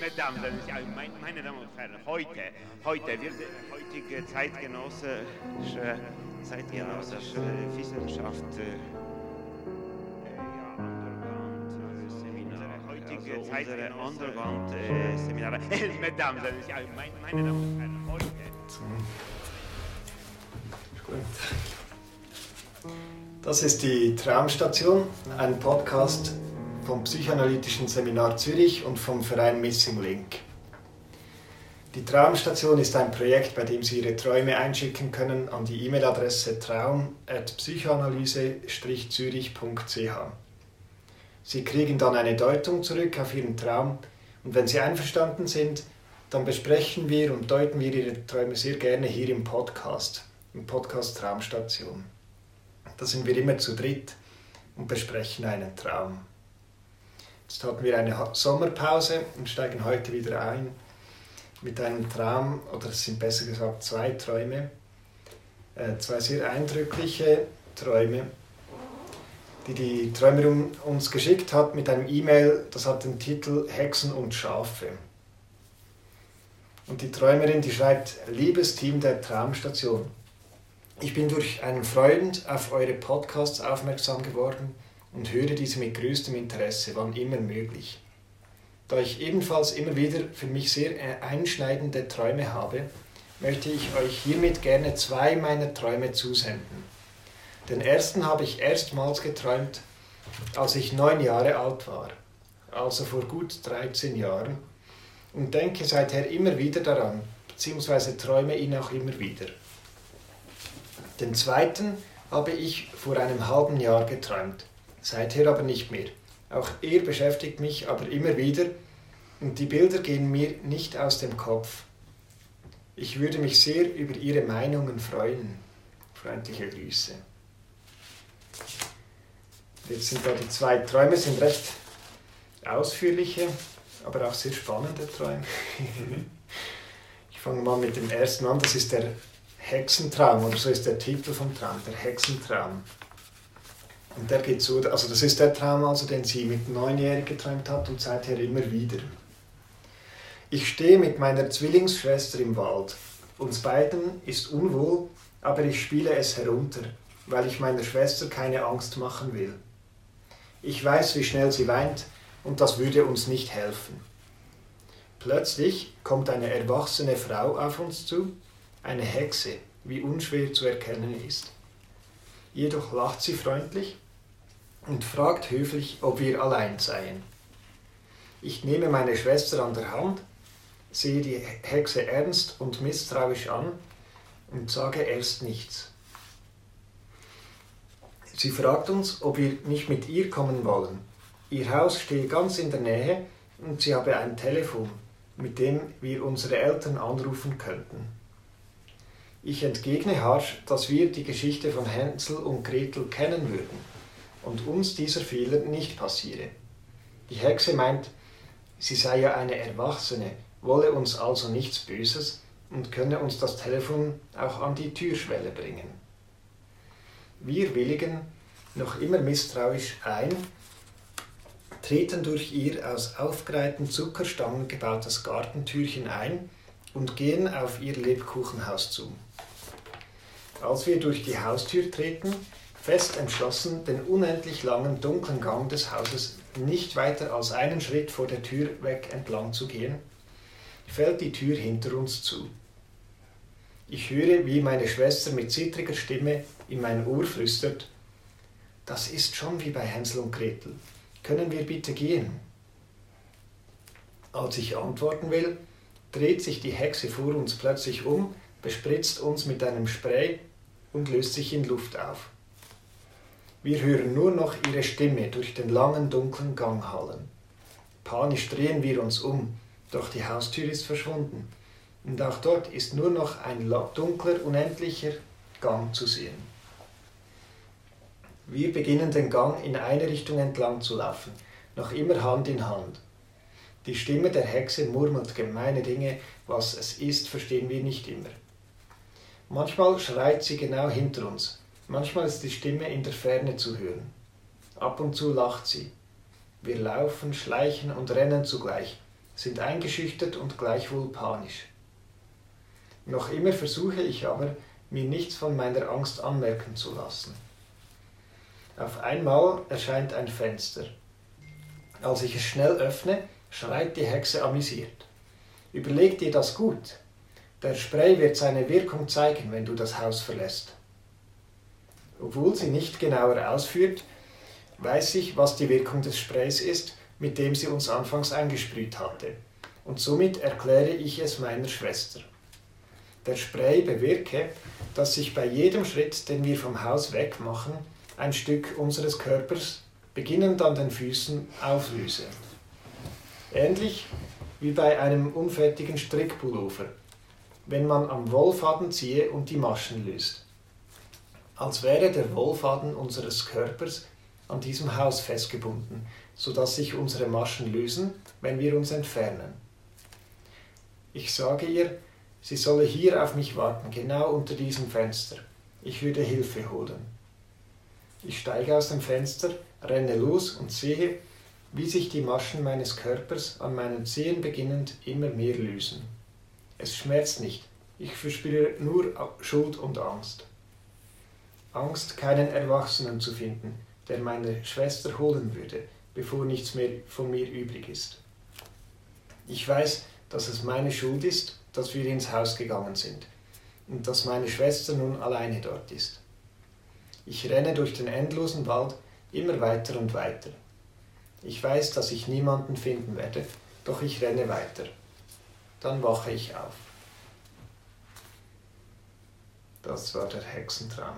Mesdames, das ist, also meine, Damen und Herren, heute, heute wird heutige zeitgenössische, zeitgenössische Wissenschaft äh, heutige Zeit Underground-Seminare. Mesdames, das ist, also meine, meine Damen und Herren, heute. Das ist die Traumstation, ein Podcast vom Psychoanalytischen Seminar Zürich und vom Verein Missing Link. Die Traumstation ist ein Projekt, bei dem Sie Ihre Träume einschicken können an die E-Mail-Adresse traum.psychoanalyse-zürich.ch. Sie kriegen dann eine Deutung zurück auf Ihren Traum und wenn Sie einverstanden sind, dann besprechen wir und deuten wir Ihre Träume sehr gerne hier im Podcast, im Podcast Traumstation. Da sind wir immer zu dritt und besprechen einen Traum. Jetzt hatten wir eine Sommerpause und steigen heute wieder ein mit einem Traum, oder es sind besser gesagt zwei Träume, äh, zwei sehr eindrückliche Träume, die die Träumerin uns geschickt hat mit einem E-Mail, das hat den Titel Hexen und Schafe. Und die Träumerin, die schreibt, liebes Team der Traumstation, ich bin durch einen Freund auf eure Podcasts aufmerksam geworden und höre diese mit größtem Interesse, wann immer möglich. Da ich ebenfalls immer wieder für mich sehr einschneidende Träume habe, möchte ich euch hiermit gerne zwei meiner Träume zusenden. Den ersten habe ich erstmals geträumt, als ich neun Jahre alt war, also vor gut 13 Jahren, und denke seither immer wieder daran, beziehungsweise träume ihn auch immer wieder. Den zweiten habe ich vor einem halben Jahr geträumt seither aber nicht mehr. Auch er beschäftigt mich aber immer wieder und die Bilder gehen mir nicht aus dem Kopf. Ich würde mich sehr über Ihre Meinungen freuen. Freundliche Grüße. Jetzt sind da die zwei Träume, sind recht ausführliche, aber auch sehr spannende Träume. ich fange mal mit dem ersten an, das ist der Hexentraum, oder so ist der Titel vom Traum, der Hexentraum. Und der geht so, also das ist der Traum, also, den sie mit neunjährig geträumt hat und seither immer wieder. Ich stehe mit meiner Zwillingsschwester im Wald. Uns beiden ist unwohl, aber ich spiele es herunter, weil ich meiner Schwester keine Angst machen will. Ich weiß, wie schnell sie weint, und das würde uns nicht helfen. Plötzlich kommt eine erwachsene Frau auf uns zu, eine Hexe, wie unschwer zu erkennen ist. Jedoch lacht sie freundlich und fragt höflich, ob wir allein seien. Ich nehme meine Schwester an der Hand, sehe die Hexe ernst und misstrauisch an und sage erst nichts. Sie fragt uns, ob wir nicht mit ihr kommen wollen. Ihr Haus stehe ganz in der Nähe und sie habe ein Telefon, mit dem wir unsere Eltern anrufen könnten. Ich entgegne harsch, dass wir die Geschichte von Hänsel und Gretel kennen würden und uns dieser Fehler nicht passiere. Die Hexe meint, sie sei ja eine Erwachsene, wolle uns also nichts Böses und könne uns das Telefon auch an die Türschwelle bringen. Wir willigen, noch immer misstrauisch ein, treten durch ihr aus aufgereihten Zuckerstangen gebautes Gartentürchen ein und gehen auf ihr Lebkuchenhaus zu. Als wir durch die Haustür treten, fest entschlossen, den unendlich langen, dunklen Gang des Hauses nicht weiter als einen Schritt vor der Tür weg entlang zu gehen, fällt die Tür hinter uns zu. Ich höre, wie meine Schwester mit zittriger Stimme in mein Ohr flüstert, das ist schon wie bei Hänsel und Gretel. Können wir bitte gehen? Als ich antworten will, dreht sich die Hexe vor uns plötzlich um, bespritzt uns mit einem Spray und löst sich in Luft auf. Wir hören nur noch ihre Stimme durch den langen dunklen Gang hallen. Panisch drehen wir uns um, doch die Haustür ist verschwunden und auch dort ist nur noch ein dunkler, unendlicher Gang zu sehen. Wir beginnen den Gang in eine Richtung entlang zu laufen, noch immer Hand in Hand. Die Stimme der Hexe murmelt gemeine Dinge, was es ist, verstehen wir nicht immer. Manchmal schreit sie genau hinter uns, manchmal ist die Stimme in der Ferne zu hören. Ab und zu lacht sie. Wir laufen, schleichen und rennen zugleich, sind eingeschüchtert und gleichwohl panisch. Noch immer versuche ich aber, mir nichts von meiner Angst anmerken zu lassen. Auf einmal erscheint ein Fenster. Als ich es schnell öffne, schreit die Hexe amüsiert. Überleg dir das gut. Der Spray wird seine Wirkung zeigen, wenn du das Haus verlässt. Obwohl sie nicht genauer ausführt, weiß ich, was die Wirkung des Sprays ist, mit dem sie uns anfangs eingesprüht hatte. Und somit erkläre ich es meiner Schwester. Der Spray bewirke, dass sich bei jedem Schritt, den wir vom Haus weg machen, ein Stück unseres Körpers, beginnend an den Füßen, auflöse. Ähnlich wie bei einem unfertigen Strickpullover, wenn man am Wollfaden ziehe und die Maschen löst. Als wäre der Wollfaden unseres Körpers an diesem Haus festgebunden, sodass sich unsere Maschen lösen, wenn wir uns entfernen. Ich sage ihr, sie solle hier auf mich warten, genau unter diesem Fenster. Ich würde Hilfe holen. Ich steige aus dem Fenster, renne los und sehe, wie sich die Maschen meines Körpers an meinen Zehen beginnend immer mehr lösen. Es schmerzt nicht, ich verspüre nur Schuld und Angst. Angst, keinen Erwachsenen zu finden, der meine Schwester holen würde, bevor nichts mehr von mir übrig ist. Ich weiß, dass es meine Schuld ist, dass wir ins Haus gegangen sind und dass meine Schwester nun alleine dort ist. Ich renne durch den endlosen Wald immer weiter und weiter. Ich weiß, dass ich niemanden finden werde, doch ich renne weiter. Dann wache ich auf. Das war der Hexentraum.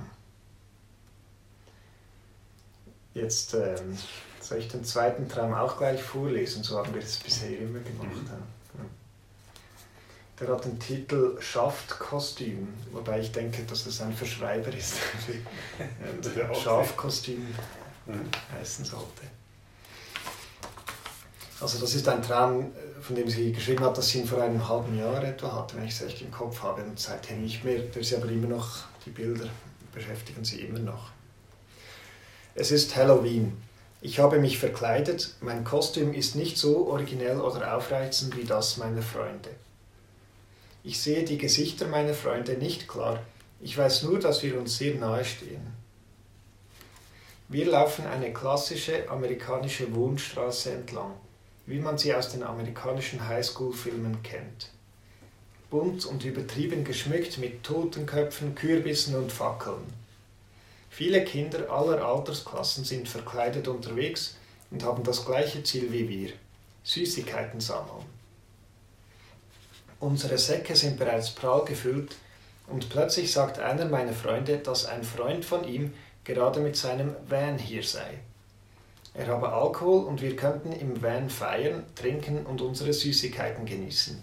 Jetzt ähm, soll ich den zweiten Traum auch gleich vorlesen, so haben wir es bisher immer gemacht. Mhm. Der hat den Titel Schaftkostüm, wobei ich denke, dass das ein Verschreiber ist, Schafkostüm mhm. heißen sollte. Also das ist ein Traum, von dem sie geschrieben hat, dass sie ihn vor einem halben Jahr etwa hatte, wenn ich es echt im Kopf habe, und seitdem nicht mehr. Da ist aber immer noch, die Bilder beschäftigen sie immer noch. Es ist Halloween. Ich habe mich verkleidet, mein Kostüm ist nicht so originell oder aufreizend wie das meiner Freunde. Ich sehe die Gesichter meiner Freunde nicht klar, ich weiß nur, dass wir uns sehr nahe stehen. Wir laufen eine klassische amerikanische Wohnstraße entlang, wie man sie aus den amerikanischen Highschool-Filmen kennt. Bunt und übertrieben geschmückt mit Totenköpfen, Kürbissen und Fackeln. Viele Kinder aller Altersklassen sind verkleidet unterwegs und haben das gleiche Ziel wie wir, Süßigkeiten sammeln. Unsere Säcke sind bereits prall gefüllt und plötzlich sagt einer meiner Freunde, dass ein Freund von ihm gerade mit seinem Van hier sei. Er habe Alkohol und wir könnten im Van feiern, trinken und unsere Süßigkeiten genießen.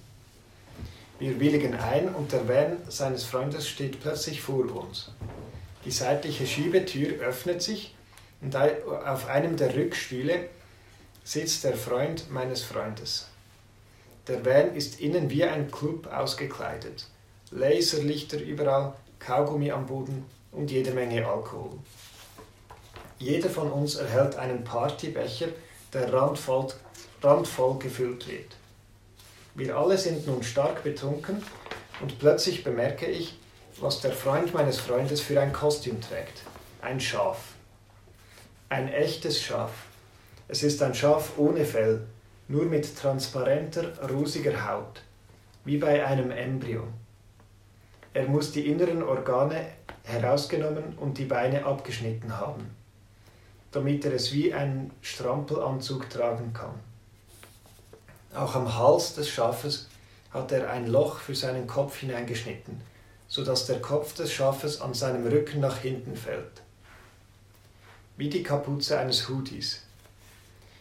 Wir willigen ein und der Van seines Freundes steht plötzlich vor uns. Die seitliche Schiebetür öffnet sich und auf einem der Rückstühle sitzt der Freund meines Freundes. Der Van ist innen wie ein Club ausgekleidet. Laserlichter überall, Kaugummi am Boden und jede Menge Alkohol. Jeder von uns erhält einen Partybecher, der randvoll, randvoll gefüllt wird. Wir alle sind nun stark betrunken und plötzlich bemerke ich, was der Freund meines Freundes für ein Kostüm trägt. Ein Schaf. Ein echtes Schaf. Es ist ein Schaf ohne Fell, nur mit transparenter, rosiger Haut, wie bei einem Embryo. Er muss die inneren Organe herausgenommen und die Beine abgeschnitten haben, damit er es wie einen Strampelanzug tragen kann. Auch am Hals des Schafes hat er ein Loch für seinen Kopf hineingeschnitten, sodass der Kopf des Schafes an seinem Rücken nach hinten fällt. Wie die Kapuze eines Hoodies.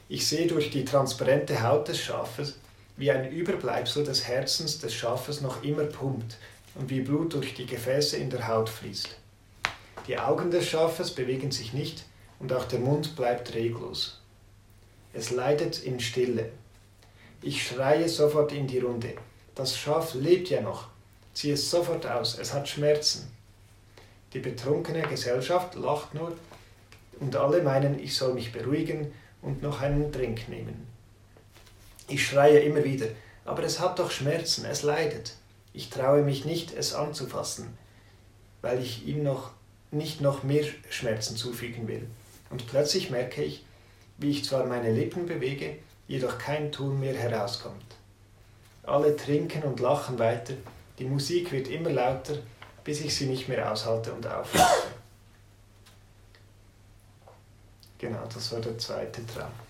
Ich sehe durch die transparente Haut des Schafes, wie ein Überbleibsel des Herzens des Schafes noch immer pumpt und wie Blut durch die Gefäße in der Haut fließt. Die Augen des Schafes bewegen sich nicht und auch der Mund bleibt reglos. Es leidet in Stille. Ich schreie sofort in die Runde. Das Schaf lebt ja noch. Zieh es sofort aus, es hat Schmerzen. Die betrunkene Gesellschaft lacht nur, und alle meinen, ich soll mich beruhigen und noch einen Trink nehmen. Ich schreie immer wieder, aber es hat doch Schmerzen, es leidet. Ich traue mich nicht, es anzufassen, weil ich ihm noch nicht noch mehr Schmerzen zufügen will. Und plötzlich merke ich, wie ich zwar meine Lippen bewege, jedoch kein Ton mehr herauskommt. Alle trinken und lachen weiter, die Musik wird immer lauter, bis ich sie nicht mehr aushalte und aufhöre. Genau, das war der zweite Traum.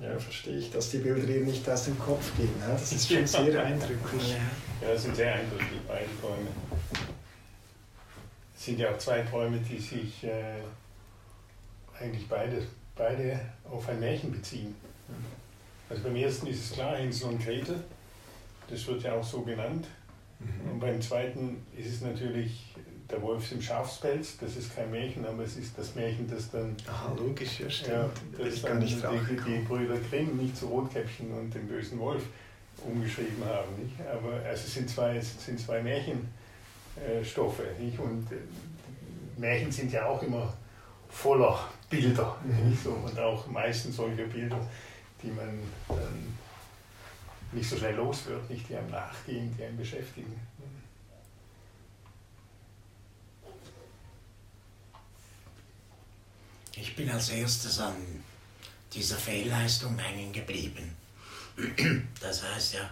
Ja, verstehe ich, dass die Bilder dir nicht aus dem Kopf gehen. Das ist schon sehr eindrücklich. Ja, das sind sehr eindrücklich, beide Träume. Es sind ja auch zwei Träume, die sich äh, eigentlich beide, beide auf ein Märchen beziehen. Also beim ersten ist es klar, Hänsel und Gretel, das wird ja auch so genannt. Mhm. Und beim zweiten ist es natürlich der Wolf im Schafspelz, das ist kein Märchen, aber es ist das Märchen, das dann. Aha, logisch, ja, stimmt. Ja, das dann die, die, Brüder Grimm nicht zu Rotkäppchen und dem bösen Wolf umgeschrieben haben. Nicht? Aber also es sind zwei, es sind zwei Märchenstoffe. Nicht? Und äh, Märchen sind ja auch immer voller Bilder. Mhm. Nicht? So, und auch meistens solche Bilder, die man dann nicht so schnell los wird, nicht die einem nachgehen, die einen beschäftigen. Ich bin als erstes an dieser Fehlleistung hängen geblieben. Das heißt ja,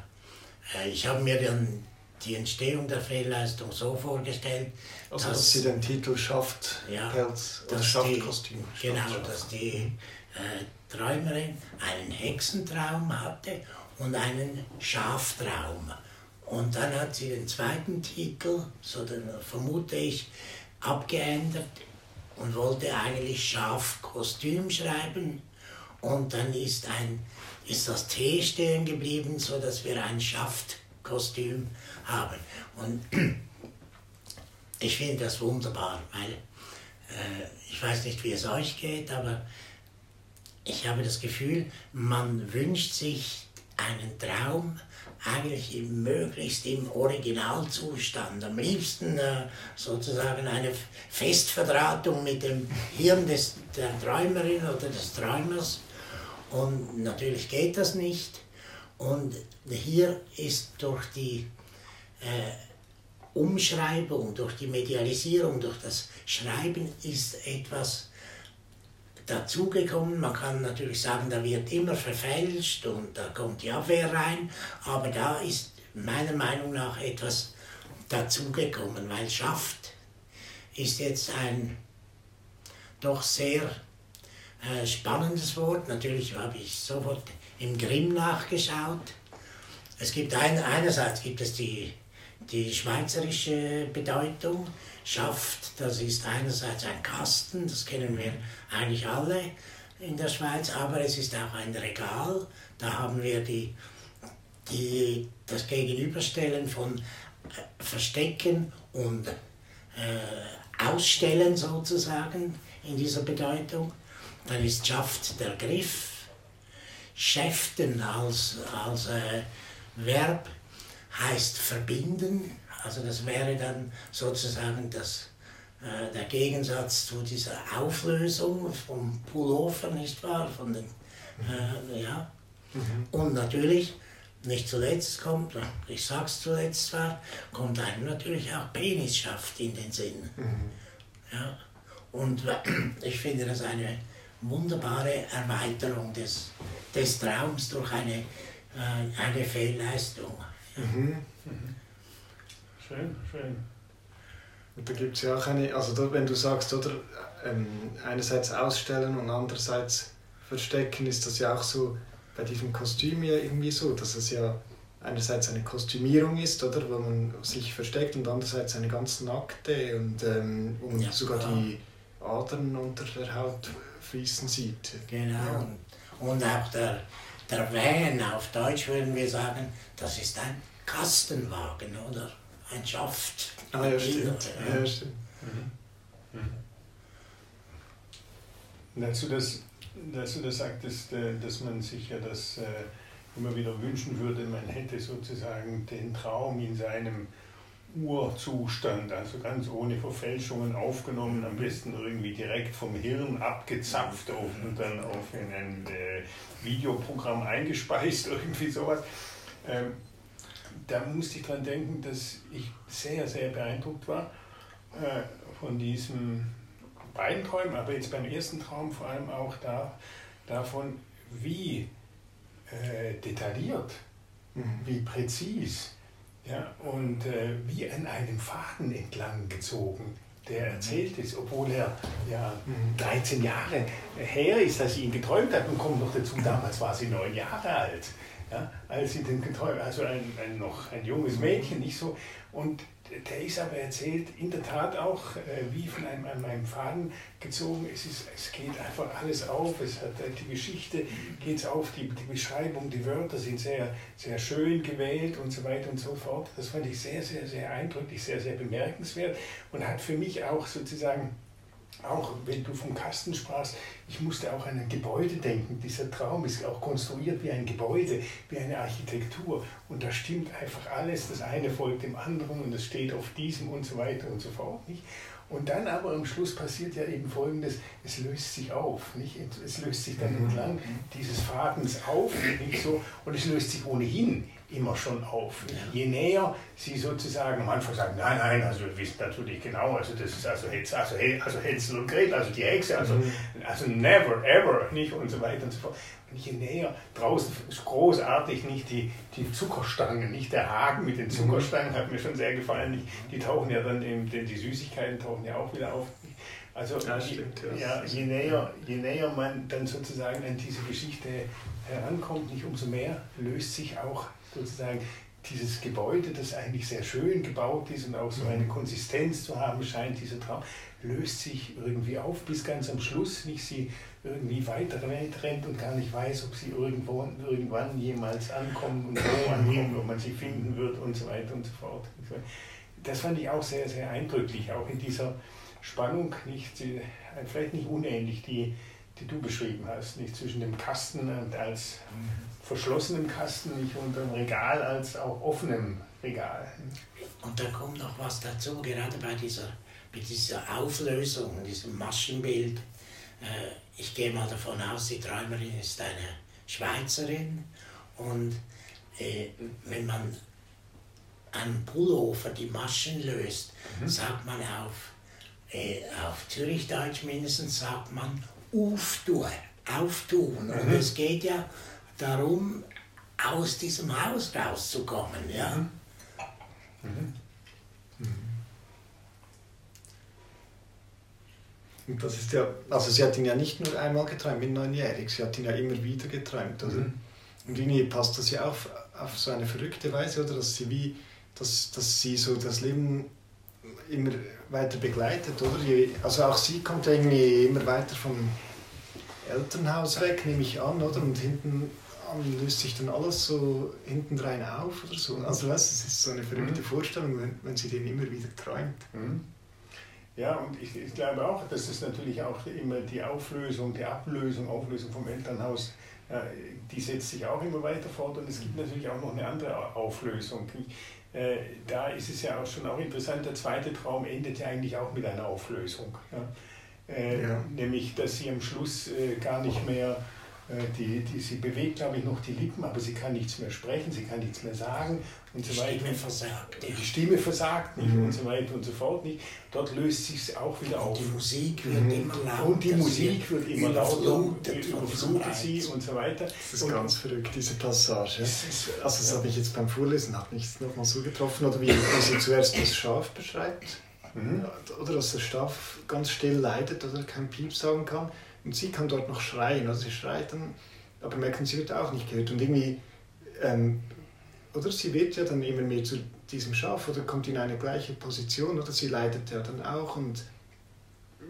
äh, ich habe mir dann die Entstehung der Fehlleistung so vorgestellt, also, dass, dass sie den Titel schafft, ja, Pelz oder Schaftkostüm. Genau, dass die äh, Träumerin einen Hexentraum hatte und einen Schaftraum. Und dann hat sie den zweiten Titel, so dann vermute ich, abgeändert und wollte eigentlich Schafkostüm schreiben. Und dann ist, ein, ist das T stehen geblieben, sodass wir ein Schaftkostüm haben. Und ich finde das wunderbar, weil äh, ich weiß nicht, wie es euch geht, aber ich habe das Gefühl, man wünscht sich einen Traum, eigentlich möglichst im Originalzustand. Am liebsten äh, sozusagen eine Festverdrahtung mit dem Hirn des, der Träumerin oder des Träumers. Und natürlich geht das nicht. Und hier ist durch die äh, Umschreibung, durch die Medialisierung, durch das Schreiben ist etwas dazugekommen. Man kann natürlich sagen, da wird immer verfälscht und da kommt die Abwehr rein, aber da ist meiner Meinung nach etwas dazugekommen, weil Schaft ist jetzt ein doch sehr äh, spannendes Wort. Natürlich habe ich sofort im Grimm nachgeschaut. Es gibt ein, einerseits gibt es die, die schweizerische Bedeutung, schafft. Das ist einerseits ein Kasten, das kennen wir eigentlich alle in der Schweiz, aber es ist auch ein Regal. Da haben wir die, die, das Gegenüberstellen von äh, Verstecken und äh, Ausstellen sozusagen in dieser Bedeutung. Dann ist Schaft der Griff. Schäften als, als äh, Verb heißt verbinden, also das wäre dann sozusagen das, äh, der Gegensatz zu dieser Auflösung vom Pullover, nicht wahr? Von den, äh, ja. Mhm. Und natürlich, nicht zuletzt kommt, ich sag's zuletzt zwar, kommt einem natürlich auch Penisschaft in den Sinn. Mhm. Ja. Und ich finde das eine wunderbare Erweiterung des, des Traums durch eine, äh, eine Fehlleistung. Mhm. Mhm. Schön, schön. Und da gibt es ja auch eine, also da, wenn du sagst, oder ähm, einerseits ausstellen und andererseits verstecken, ist das ja auch so bei diesem Kostüm ja irgendwie so, dass es ja einerseits eine Kostümierung ist, oder, wo man sich versteckt und andererseits eine ganz nackte und, ähm, und ja, sogar ja. die Adern unter der Haut fließen sieht. Genau. Ja. Und auch der, der Van, auf Deutsch würden wir sagen, das ist ein Kastenwagen, oder? ein Schaft. Ah, ja, stimmt. Ja, ja stimmt. Mhm. Mhm. Dazu, dass, dazu das sagtest, äh, dass man sich ja das äh, immer wieder wünschen würde, man hätte sozusagen den Traum in seinem Urzustand, also ganz ohne Verfälschungen aufgenommen, am besten irgendwie direkt vom Hirn abgezapft und dann auf ein äh, Videoprogramm eingespeist, irgendwie sowas. Ähm, da musste ich dran denken, dass ich sehr, sehr beeindruckt war äh, von diesen beiden Träumen, aber jetzt beim ersten Traum vor allem auch da, davon, wie äh, detailliert, mhm. wie präzis ja, und äh, wie an einem Faden entlang gezogen der erzählt ist, obwohl er ja 13 mhm. Jahre her ist, dass sie ihn geträumt hat und kommt noch dazu, damals war sie neun Jahre alt, ja, als sie den geträumt also ein, ein, noch ein junges Mädchen, nicht so. Und der ist aber erzählt, in der Tat auch, äh, wie von einem, an meinem Faden gezogen. Es, ist, es geht einfach alles auf, es hat äh, die Geschichte geht auf, die, die Beschreibung, die Wörter sind sehr, sehr schön gewählt und so weiter und so fort. Das fand ich sehr, sehr, sehr eindrücklich, sehr, sehr bemerkenswert und hat für mich auch sozusagen auch wenn du vom Kasten sprachst, ich musste auch an ein Gebäude denken. Dieser Traum ist auch konstruiert wie ein Gebäude, wie eine Architektur. Und da stimmt einfach alles. Das eine folgt dem anderen und es steht auf diesem und so weiter und so fort. Nicht? Und dann aber am Schluss passiert ja eben Folgendes, es löst sich auf. Nicht? Es löst sich dann mhm. entlang dieses Fadens auf nicht so, und es löst sich ohnehin immer schon auf. Je näher sie sozusagen am Anfang sagen, nein, nein, also wir wissen natürlich genau, also das ist also Hänsel, also, also Hänsel und Gretel, also die Hexe, also, mhm. also never, ever, nicht und so weiter und so fort. Und je näher, draußen ist großartig, nicht die, die Zuckerstangen, nicht der Haken mit den mhm. Zuckerstangen, hat mir schon sehr gefallen, die tauchen ja dann, eben, denn die Süßigkeiten tauchen ja auch wieder auf. Also ja, stimmt, ja. ja, je, näher, je näher man dann sozusagen an diese Geschichte herankommt, nicht umso mehr löst sich auch sozusagen dieses Gebäude, das eigentlich sehr schön gebaut ist und auch so eine mhm. Konsistenz zu haben scheint, dieser Traum, löst sich irgendwie auf, bis ganz am Schluss nicht sie irgendwie weiter rennt und gar nicht weiß, ob sie irgendwo, irgendwann jemals ankommen und wo ankommen, ob man sie finden wird und so weiter und so fort. Das fand ich auch sehr, sehr eindrücklich, auch in dieser Spannung, nicht, vielleicht nicht unähnlich, die, die du beschrieben hast, nicht zwischen dem Kasten und als verschlossenem Kasten, nicht unter dem Regal als auch offenem Regal. Und da kommt noch was dazu, gerade bei dieser, bei dieser Auflösung, diesem Maschenbild. Äh, ich gehe mal davon aus, die Träumerin ist eine Schweizerin und äh, wenn man am Pullover die Maschen löst, mhm. sagt man auf, äh, auf Zürichdeutsch mindestens, sagt man auftun, auftun. Mhm. Und es geht ja darum, aus diesem Haus rauszukommen. Ja? Mhm. Mhm. Und das ist ja, also sie hat ihn ja nicht nur einmal geträumt, mit neunjährig, sie hat ihn ja immer wieder geträumt, oder? Mhm. Und irgendwie passt das ja auf, auf so eine verrückte Weise, oder? Dass sie wie, dass, dass sie so das Leben immer weiter begleitet, oder? Also auch sie kommt irgendwie immer weiter vom Elternhaus weg, nehme ich an, oder? Und hinten löst sich dann alles so hinten rein auf oder so. Also weißt, es ist so eine verrückte mhm. Vorstellung, wenn, wenn sie den immer wieder träumt. Mhm. Ja, und ich, ich, glaube auch, dass es natürlich auch immer die Auflösung, die Ablösung, Auflösung vom Elternhaus, äh, die setzt sich auch immer weiter fort und es gibt natürlich auch noch eine andere Auflösung. Äh, da ist es ja auch schon auch interessant, der zweite Traum endet ja eigentlich auch mit einer Auflösung. Ja? Äh, ja. Nämlich, dass sie am Schluss äh, gar nicht mehr die, die, sie bewegt, glaube ich, noch die Lippen, aber sie kann nichts mehr sprechen, sie kann nichts mehr sagen und so weiter. Die Stimme versagt. Ja. Die Stimme versagt nicht mhm. und so weiter und so fort nicht. Dort löst sich auch wieder auf. Und die Musik wird mhm. immer lauter. Und die Musik wird immer lauter, überflutet sie und so weiter. Das ist und ganz verrückt, diese Passage. Ist, also das ja. habe ich jetzt beim Vorlesen, hat mich nochmal so getroffen, oder wie, wie sie zuerst das Schaf beschreibt. Mhm. Oder dass das Schaf ganz still leidet oder kein Piep sagen kann. Und sie kann dort noch schreien, also sie schreit dann, aber merken, sie wird auch nicht gehört. Und irgendwie, ähm, oder sie wird ja dann immer mehr zu diesem Schaf oder kommt in eine gleiche Position oder sie leidet ja dann auch und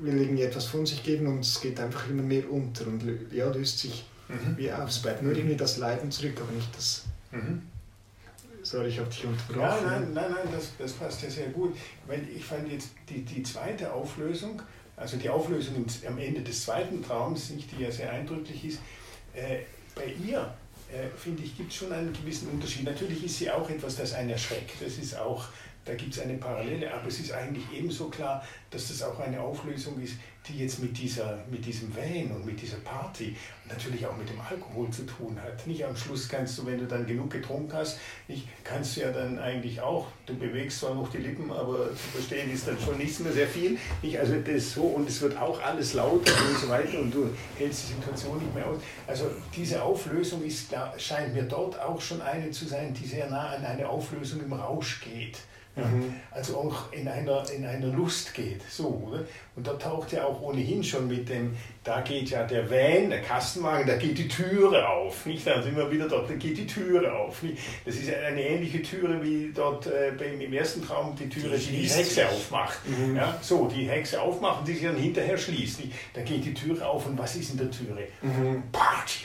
will irgendwie etwas von sich geben und es geht einfach immer mehr unter und ja, löst sich mhm. wie auf. Es bleibt nur irgendwie das Leiden zurück, aber nicht das. Mhm. Sorry, ich habe dich unterbrochen. Ja, nein, nein, nein, das, das passt ja sehr gut. Weil ich fand jetzt die, die zweite Auflösung also die Auflösung am Ende des zweiten Traums, die ja sehr eindrücklich ist, äh, bei ihr äh, finde ich, gibt es schon einen gewissen Unterschied. Natürlich ist sie auch etwas, das einen erschreckt. Das ist auch, da gibt es eine Parallele, aber es ist eigentlich ebenso klar, dass das auch eine Auflösung ist, die jetzt mit, dieser, mit diesem Van und mit dieser Party und natürlich auch mit dem Alkohol zu tun hat. Nicht am Schluss kannst du, wenn du dann genug getrunken hast, nicht, kannst du ja dann eigentlich auch, du bewegst zwar noch die Lippen, aber zu verstehen ist dann schon nichts mehr sehr viel. Nicht? Also das so und es wird auch alles lauter und so weiter und du hältst die Situation nicht mehr aus. Also diese Auflösung ist, scheint mir dort auch schon eine zu sein, die sehr nah an eine Auflösung im Rausch geht. Mhm. also auch in einer, in einer Lust geht. So, oder? Und da taucht ja auch ohnehin schon mit dem, da geht ja der Van, der Kastenwagen, da geht die Türe auf. Nicht? Da sind wir wieder dort, da geht die Türe auf. Nicht? Das ist eine ähnliche Türe wie dort äh, beim, im ersten Traum die Türe, die die Hexe aufmacht. Mhm. Ja, so, die Hexe aufmacht, die sich dann hinterher schließt. Nicht? Da geht die Türe auf und was ist in der Türe? Mhm. Party,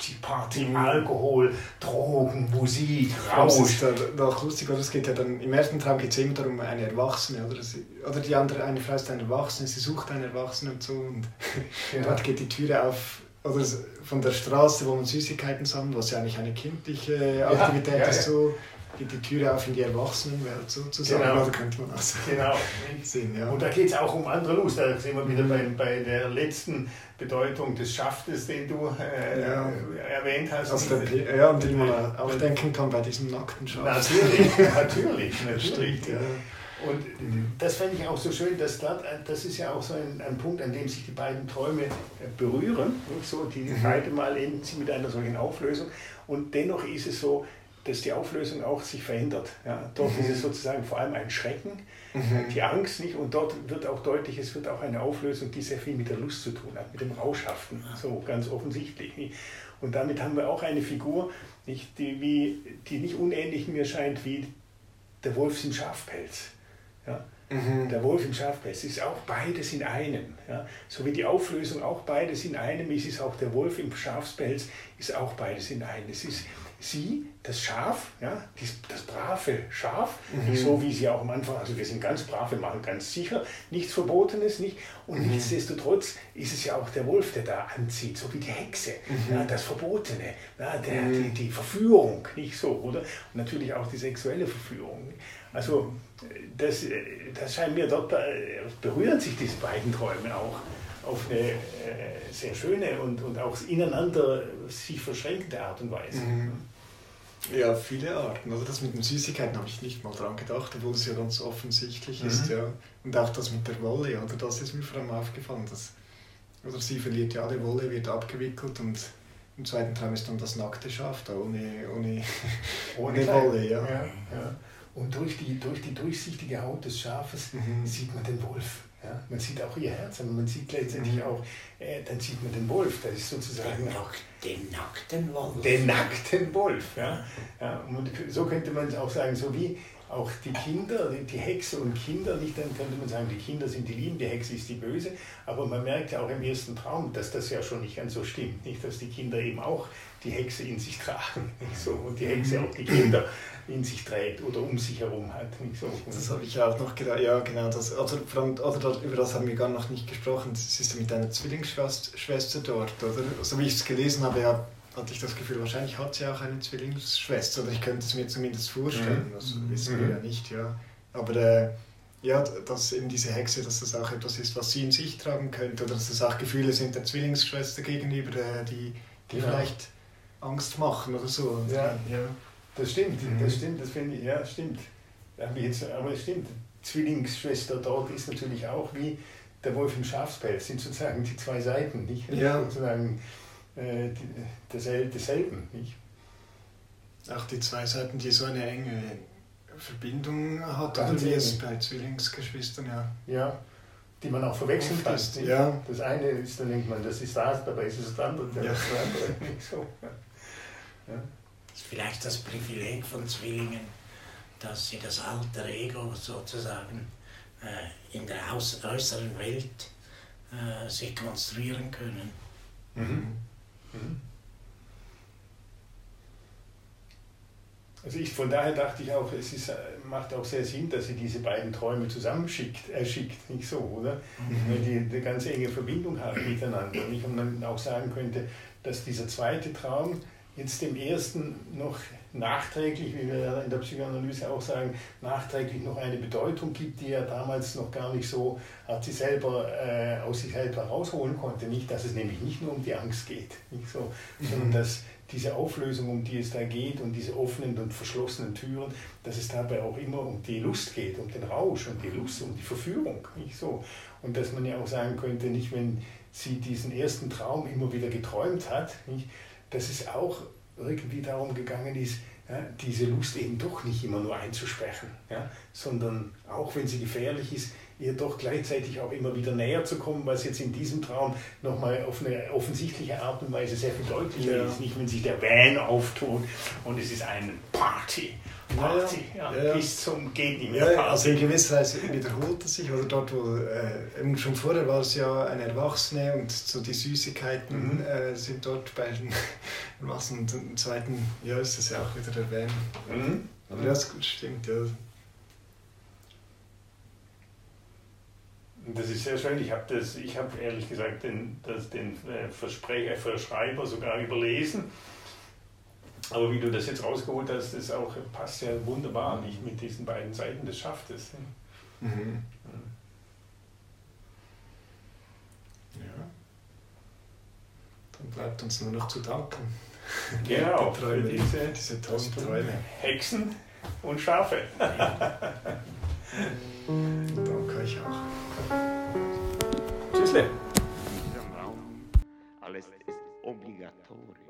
Party, Party, mhm. Alkohol, Drogen, Musik, Rausch. Das ist doch lustig, oder? Es geht ja dann, im ersten Traum geht es immer darum, eine Erwachsene, oder? Oder die andere, eine Frau ist eine Erwachsene, sie sucht einen Erwachsenen und so. Und ja. dort geht die Türe auf, oder von der Straße, wo man Süßigkeiten sammelt, was ja eigentlich eine kindliche Aktivität ja, ja, ist, so geht die Türe auf in die Erwachsenenwelt sozusagen. Genau. Oder könnte man auch genau. sehen. Ja. Und da geht es auch um andere Lust. Da sind wir wieder bei, bei der letzten Bedeutung des Schaftes, den du äh, ja. erwähnt hast. Also der, ja, und die man auch denken kann bei diesem nackten Schaf. Natürlich, natürlich, natürlich. Ja. Und das fände ich auch so schön, dass dort, das ist ja auch so ein, ein Punkt, an dem sich die beiden Träume äh, berühren. So, die mhm. beide Mal enden sie mit einer solchen Auflösung. Und dennoch ist es so, dass die Auflösung auch sich verändert. Ja, dort mhm. ist es sozusagen vor allem ein Schrecken, mhm. die Angst nicht und dort wird auch deutlich, es wird auch eine Auflösung, die sehr viel mit der Lust zu tun hat, mit dem Rauschhaften, so ganz offensichtlich. Und damit haben wir auch eine Figur, nicht, die, wie, die nicht unähnlich mir scheint wie der Wolf im Schafpelz. Ja? Mhm. Der Wolf im Schafpelz ist auch beides in einem. Ja? So wie die Auflösung auch beides in einem ist, ist auch der Wolf im Schafspelz ist auch beides in einem. Es ist sie, das Schaf, ja, das brave Schaf, mhm. so wie sie auch am Anfang, also wir sind ganz brav, wir machen ganz sicher nichts Verbotenes, nicht? Und mhm. nichtsdestotrotz ist es ja auch der Wolf, der da anzieht, so wie die Hexe, mhm. ja, das Verbotene, ja, der, mhm. die, die Verführung, nicht so, oder? Und natürlich auch die sexuelle Verführung. Also das, das scheint mir dort, äh, berühren sich diese beiden Träume auch auf eine äh, sehr schöne und, und auch ineinander sich verschränkende Art und Weise. Mhm. Ja, viele Arten. Also das mit den Süßigkeiten habe ich nicht mal dran gedacht, obwohl es ja ganz offensichtlich mhm. ist. Ja. Und auch das mit der Wolle, oder das ist mir vor allem aufgefallen. Dass, oder sie verliert ja alle Wolle, wird abgewickelt und im zweiten Traum ist dann das nackte Schaf da, ohne, ohne, ohne Wolle. Ja. Ja, ja. Und durch die, durch die durchsichtige Haut des Schafes mhm. sieht man den Wolf. Ja, man sieht auch ihr Herz, aber man sieht letztendlich mhm. auch, äh, dann sieht man den Wolf, das ist sozusagen... Den, Nack, den nackten Wolf. Den nackten Wolf, ja. ja und so könnte man es auch sagen, so wie auch die Kinder, die Hexe und Kinder, nicht dann könnte man sagen, die Kinder sind die Lieben, die Hexe ist die Böse, aber man merkt ja auch im ersten Traum, dass das ja schon nicht ganz so stimmt, nicht, dass die Kinder eben auch die Hexe in sich tragen, nicht so, und die Hexe auch die Kinder in sich trägt oder um sich herum hat. So. Das habe ich auch noch gedacht, ja genau, das, also, oder über das haben wir gar noch nicht gesprochen, das ist ja mit einer Zwillingsschwester dort, oder? So wie ich es gelesen habe, ja, hatte ich das Gefühl, wahrscheinlich hat sie auch eine Zwillingsschwester, oder ich könnte es mir zumindest vorstellen, mhm. das wissen wir mhm. ja nicht, ja. Aber äh, ja, dass eben diese Hexe, dass das auch etwas ist, was sie in sich tragen könnte, oder dass das auch Gefühle sind der Zwillingsschwester gegenüber, äh, die, die ja. vielleicht Angst machen oder so. Ja, ja. Das stimmt, mhm. das stimmt, das finde ich, ja, stimmt. Aber es stimmt, Zwillingsschwester dort ist natürlich auch wie der Wolf im Schafspelz, sind sozusagen die zwei Seiten, nicht? Ja. Sozusagen äh, desselben, nicht? Auch die zwei Seiten, die so eine enge Verbindung hat, Ganz oder wie es bei Zwillingsgeschwistern, ja. Ja, die man auch verwechseln kann. Ja. Das eine ist, dann denkt man, das ist das, dabei ist es das andere, das ja. ist das andere. So. Ja ist vielleicht das Privileg von Zwillingen, dass sie das alter Ego sozusagen äh, in der äußeren Welt äh, sich konstruieren können. Mhm. Mhm. Also ich, von daher dachte ich auch, es ist, äh, macht auch sehr Sinn, dass sie diese beiden Träume zusammenschickt, äh, schickt, nicht so, oder? Mhm. Weil die eine ganz enge Verbindung haben miteinander. Und ich dann auch sagen könnte, dass dieser zweite Traum jetzt dem ersten noch nachträglich, wie wir in der Psychoanalyse auch sagen, nachträglich noch eine Bedeutung gibt, die er damals noch gar nicht so, hat sie selber äh, aus sich selber rausholen konnte. Nicht, dass es nämlich nicht nur um die Angst geht, nicht so, mhm. sondern dass diese Auflösung, um die es da geht und diese offenen und verschlossenen Türen, dass es dabei auch immer um die Lust geht, um den Rausch und die Lust, um die Verführung. Nicht so. Und dass man ja auch sagen könnte, nicht wenn sie diesen ersten Traum immer wieder geträumt hat, nicht, dass es auch irgendwie darum gegangen ist, ja, diese Lust eben doch nicht immer nur einzusprechen, ja, sondern auch wenn sie gefährlich ist, ihr doch gleichzeitig auch immer wieder näher zu kommen, was jetzt in diesem Traum nochmal auf eine offensichtliche Art und Weise sehr viel deutlicher ja. ist. Nicht, wenn sich der Van auftut und es ist eine Party. Party, ja, ja, bis zum geht nicht mehr. Ja, also in gewisser Weise wiederholt es sich, oder dort, wo äh, schon vorher war es ja eine Erwachsene und so die Süßigkeiten mhm. äh, sind dort bei den Erwachsenen und im zweiten, ja, ist das ja auch wieder der Van. Mhm. Aber das stimmt, ja. Das ist sehr schön. Ich habe hab ehrlich gesagt den, das, den äh, Versprecher, Verschreiber sogar überlesen. Aber wie du das jetzt rausgeholt hast, das auch, passt ja wunderbar nicht mit diesen beiden Seiten des Schaftes. Mhm. Ja. Dann bleibt uns nur noch zu danken. Genau, die Träume, für diese, diese tollen Träume. Hexen und Schafe. Danke euch auch. Tschüssle. Alles ist obligatorisch.